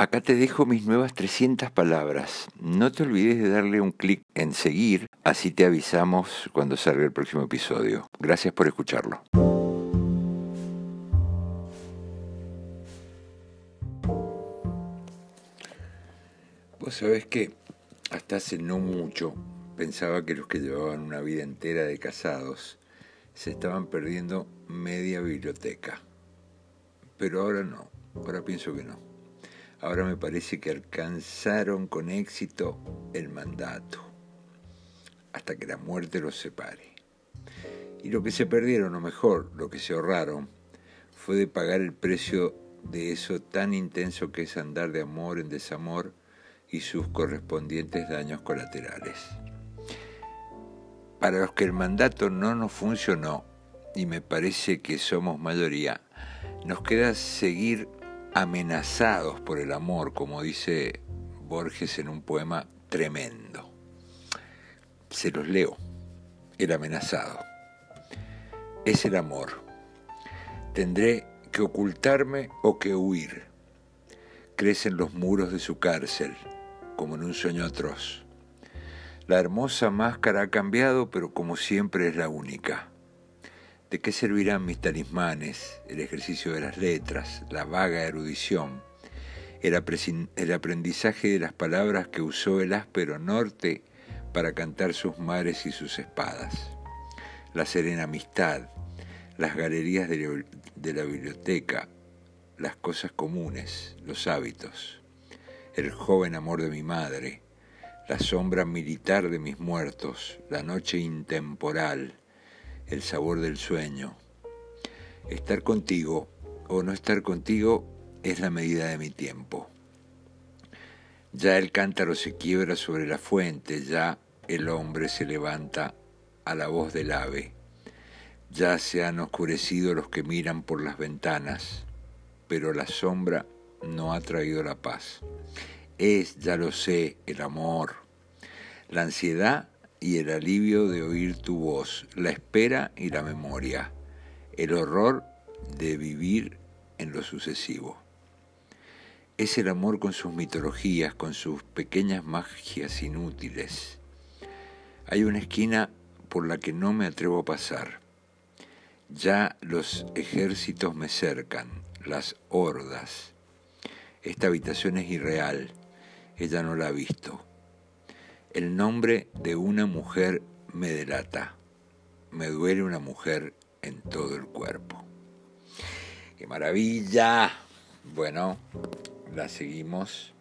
Acá te dejo mis nuevas 300 palabras. No te olvides de darle un clic en seguir, así te avisamos cuando salga el próximo episodio. Gracias por escucharlo. Vos sabés que hasta hace no mucho pensaba que los que llevaban una vida entera de casados se estaban perdiendo media biblioteca. Pero ahora no, ahora pienso que no. Ahora me parece que alcanzaron con éxito el mandato, hasta que la muerte los separe. Y lo que se perdieron, o mejor, lo que se ahorraron, fue de pagar el precio de eso tan intenso que es andar de amor en desamor y sus correspondientes daños colaterales. Para los que el mandato no nos funcionó, y me parece que somos mayoría, nos queda seguir amenazados por el amor, como dice Borges en un poema tremendo. Se los leo. El amenazado. Es el amor. Tendré que ocultarme o que huir. Crecen los muros de su cárcel, como en un sueño atroz. La hermosa máscara ha cambiado, pero como siempre es la única. ¿De qué servirán mis talismanes, el ejercicio de las letras, la vaga erudición, el, aprendizaje de las palabras que usó el áspero norte para cantar sus mares y sus espadas, la serena amistad, las galerías de la biblioteca, las cosas comunes, los hábitos, el joven amor de mi madre, la sombra militar de mis muertos, la noche intemporal, el sabor del sueño. Estar contigo o no estar contigo es la medida de mi tiempo. Ya el cántaro se quiebra sobre la fuente, ya el hombre se levanta a la voz del ave. Ya se han oscurecido los que miran por las ventanas, pero la sombra no ha traído la paz. Es, ya lo sé, el amor. La ansiedad y el alivio de oír tu voz, la espera y la memoria, el horror de vivir en lo sucesivo. Es el amor con sus mitologías, con sus pequeñas magias inútiles. Hay una esquina por la que no me atrevo a pasar. Ya los ejércitos me cercan, las hordas. Esta habitación es irreal, ella no la ha visto. El nombre de una mujer me delata. Me duele una mujer en todo el cuerpo. ¡Qué maravilla! Bueno, la seguimos.